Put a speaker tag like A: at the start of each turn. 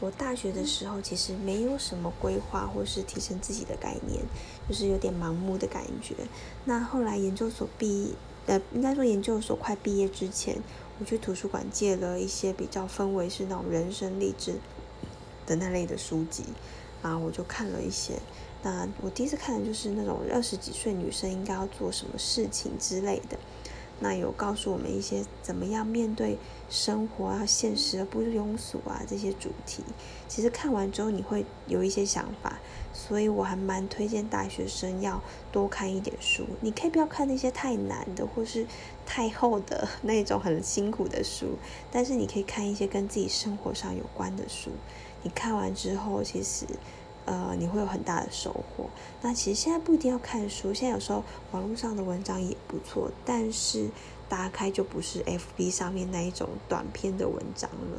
A: 我大学的时候其实没有什么规划或是提升自己的概念，就是有点盲目的感觉。那后来研究所毕，呃，应该说研究所快毕业之前，我去图书馆借了一些比较氛围是那种人生励志的那类的书籍，然后我就看了一些。那我第一次看的就是那种二十几岁女生应该要做什么事情之类的。那有告诉我们一些怎么样面对生活啊、现实而不庸俗啊这些主题。其实看完之后你会有一些想法，所以我还蛮推荐大学生要多看一点书。你可以不要看那些太难的或是太厚的 那种很辛苦的书，但是你可以看一些跟自己生活上有关的书。你看完之后，其实。呃，你会有很大的收获。那其实现在不一定要看书，现在有时候网络上的文章也不错，但是打开就不是 FB 上面那一种短篇的文章了。